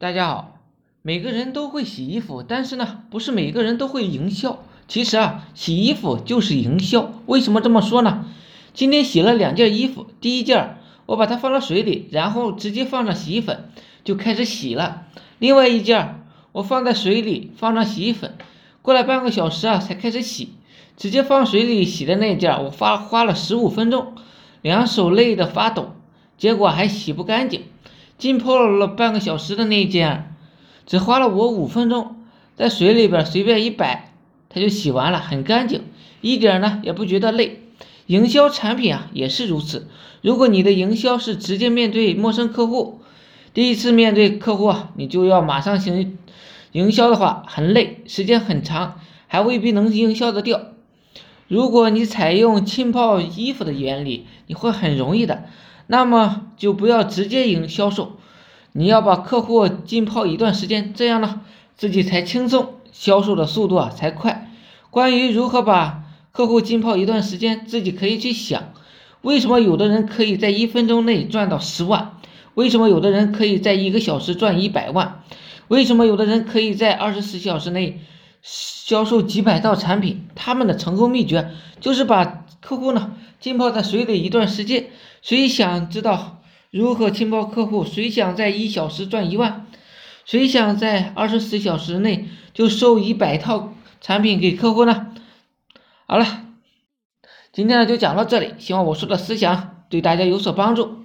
大家好，每个人都会洗衣服，但是呢，不是每个人都会营销。其实啊，洗衣服就是营销。为什么这么说呢？今天洗了两件衣服，第一件我把它放到水里，然后直接放上洗衣粉就开始洗了。另外一件我放在水里，放上洗衣粉，过了半个小时啊才开始洗。直接放水里洗的那件，我花花了十五分钟，两手累得发抖，结果还洗不干净。浸泡了半个小时的那一件，只花了我五分钟，在水里边随便一摆，它就洗完了，很干净，一点呢也不觉得累。营销产品啊也是如此，如果你的营销是直接面对陌生客户，第一次面对客户啊，你就要马上行营销的话，很累，时间很长，还未必能营销得掉。如果你采用浸泡衣服的原理，你会很容易的。那么就不要直接营销售，你要把客户浸泡一段时间，这样呢自己才轻松，销售的速度啊才快。关于如何把客户浸泡一段时间，自己可以去想，为什么有的人可以在一分钟内赚到十万？为什么有的人可以在一个小时赚一百万？为什么有的人可以在二十四小时内销售几百套产品？他们的成功秘诀就是把客户呢浸泡在水里一段时间。谁想知道如何浸泡客户？谁想在一小时赚一万？谁想在二十四小时内就售一百套产品给客户呢？好了，今天呢就讲到这里，希望我说的思想对大家有所帮助。